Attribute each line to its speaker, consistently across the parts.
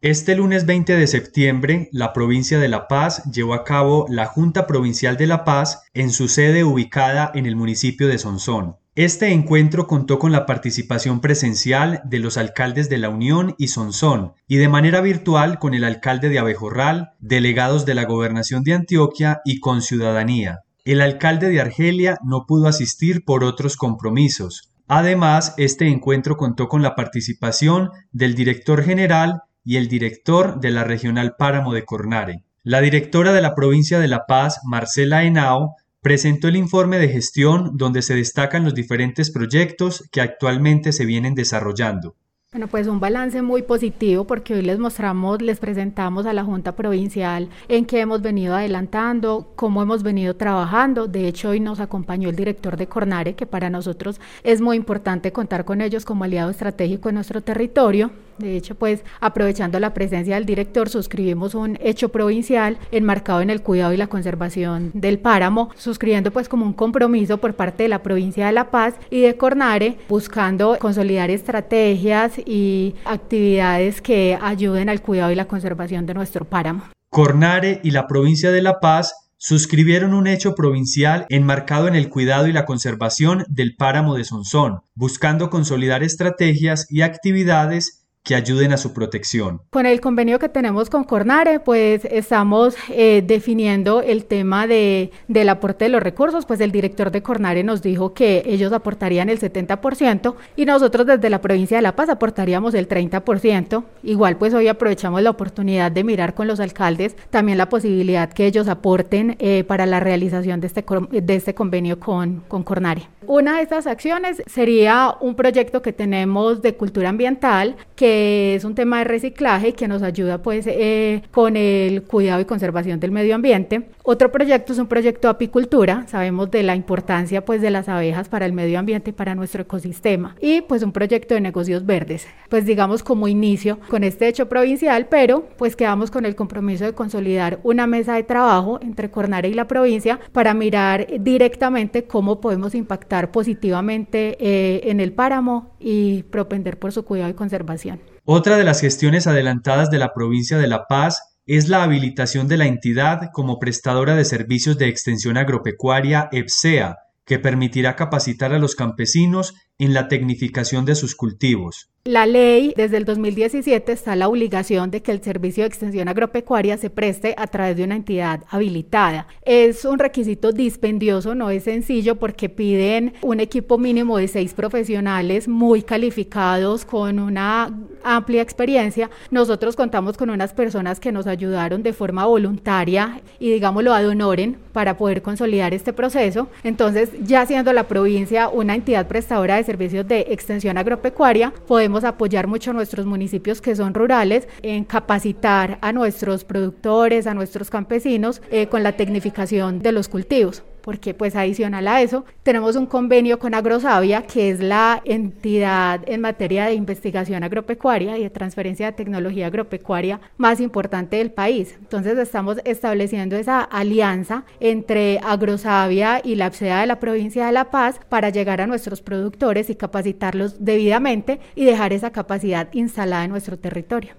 Speaker 1: Este lunes 20 de septiembre, la provincia de La Paz llevó a cabo la Junta Provincial de La Paz en su sede ubicada en el municipio de Sonsón. Este encuentro contó con la participación presencial de los alcaldes de La Unión y Sonsón y de manera virtual con el alcalde de Abejorral, delegados de la Gobernación de Antioquia y con ciudadanía. El alcalde de Argelia no pudo asistir por otros compromisos. Además, este encuentro contó con la participación del director general y el director de la Regional Páramo de Cornare. La directora de la provincia de La Paz, Marcela Henao, presentó el informe de gestión donde se destacan los diferentes proyectos que actualmente se vienen desarrollando.
Speaker 2: Bueno, pues un balance muy positivo porque hoy les mostramos, les presentamos a la Junta Provincial en qué hemos venido adelantando, cómo hemos venido trabajando. De hecho, hoy nos acompañó el director de Cornare, que para nosotros es muy importante contar con ellos como aliado estratégico en nuestro territorio. De hecho, pues aprovechando la presencia del director, suscribimos un hecho provincial enmarcado en el cuidado y la conservación del páramo, suscribiendo pues como un compromiso por parte de la provincia de La Paz y de Cornare, buscando consolidar estrategias y actividades que ayuden al cuidado y la conservación de nuestro páramo.
Speaker 1: Cornare y la provincia de La Paz suscribieron un hecho provincial enmarcado en el cuidado y la conservación del páramo de Sonsón, buscando consolidar estrategias y actividades que ayuden a su protección.
Speaker 2: Con el convenio que tenemos con Cornare, pues estamos eh, definiendo el tema de, del aporte de los recursos, pues el director de Cornare nos dijo que ellos aportarían el 70% y nosotros desde la provincia de La Paz aportaríamos el 30%. Igual pues hoy aprovechamos la oportunidad de mirar con los alcaldes también la posibilidad que ellos aporten eh, para la realización de este, de este convenio con, con Cornare. Una de estas acciones sería un proyecto que tenemos de cultura ambiental que es un tema de reciclaje que nos ayuda pues eh, con el cuidado y conservación del medio ambiente. Otro proyecto es un proyecto de apicultura, sabemos de la importancia pues de las abejas para el medio ambiente y para nuestro ecosistema. Y pues un proyecto de negocios verdes, pues digamos como inicio con este hecho provincial, pero pues quedamos con el compromiso de consolidar una mesa de trabajo entre Cornare y la provincia para mirar directamente cómo podemos impactar positivamente eh, en el páramo y propender por su cuidado y conservación.
Speaker 1: Otra de las gestiones adelantadas de la provincia de La Paz es la habilitación de la entidad como prestadora de servicios de extensión agropecuaria EPSEA, que permitirá capacitar a los campesinos en la tecnificación de sus cultivos.
Speaker 2: La ley desde el 2017 está la obligación de que el servicio de extensión agropecuaria se preste a través de una entidad habilitada. Es un requisito dispendioso, no es sencillo porque piden un equipo mínimo de seis profesionales muy calificados con una amplia experiencia. Nosotros contamos con unas personas que nos ayudaron de forma voluntaria y digámoslo ad honorem para poder consolidar este proceso. Entonces, ya siendo la provincia una entidad prestadora de servicios de extensión agropecuaria, podemos apoyar mucho a nuestros municipios que son rurales en capacitar a nuestros productores, a nuestros campesinos eh, con la tecnificación de los cultivos porque pues adicional a eso tenemos un convenio con Agrosavia, que es la entidad en materia de investigación agropecuaria y de transferencia de tecnología agropecuaria más importante del país. Entonces estamos estableciendo esa alianza entre Agrosavia y la APSEA de la provincia de La Paz para llegar a nuestros productores y capacitarlos debidamente y dejar esa capacidad instalada en nuestro territorio.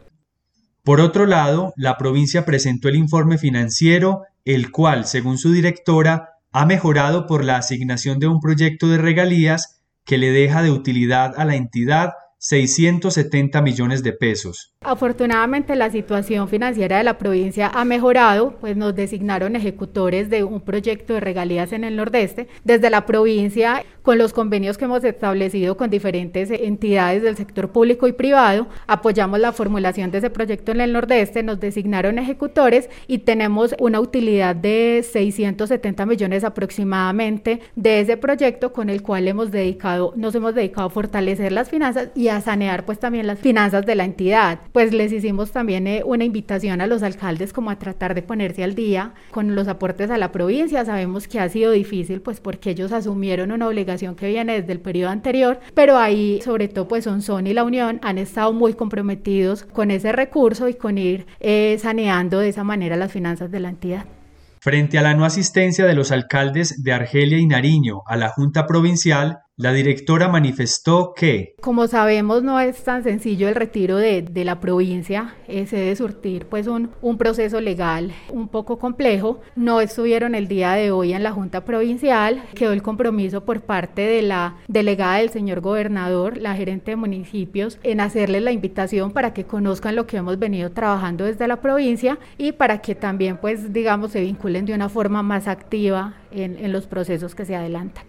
Speaker 1: Por otro lado, la provincia presentó el informe financiero, el cual, según su directora, ha mejorado por la asignación de un proyecto de regalías que le deja de utilidad a la entidad 670 millones de pesos.
Speaker 2: Afortunadamente la situación financiera de la provincia ha mejorado, pues nos designaron ejecutores de un proyecto de regalías en el Nordeste. Desde la provincia, con los convenios que hemos establecido con diferentes entidades del sector público y privado, apoyamos la formulación de ese proyecto en el Nordeste, nos designaron ejecutores y tenemos una utilidad de 670 millones aproximadamente de ese proyecto con el cual hemos dedicado, nos hemos dedicado a fortalecer las finanzas y a sanear pues también las finanzas de la entidad. Pues les hicimos también eh, una invitación a los alcaldes como a tratar de ponerse al día con los aportes a la provincia. Sabemos que ha sido difícil pues porque ellos asumieron una obligación que viene desde el periodo anterior, pero ahí sobre todo pues y la Unión han estado muy comprometidos con ese recurso y con ir eh, saneando de esa manera las finanzas de la entidad.
Speaker 1: Frente a la no asistencia de los alcaldes de Argelia y Nariño a la Junta Provincial, La directora manifestó que,
Speaker 2: como sabemos, no es tan sencillo el retiro de, de la provincia, eh, se debe surtir pues un, un, proceso legal un poco complejo. No estuvieron el día de hoy en la Junta Provincial, quedó el compromiso por parte de la delegada del señor gobernador, la gerente de municipios, en hacerles la invitación para que conozcan lo que hemos venido trabajando desde la provincia y para que también pues digamos se vinculen de una forma más activa en, en los procesos que se adelantan.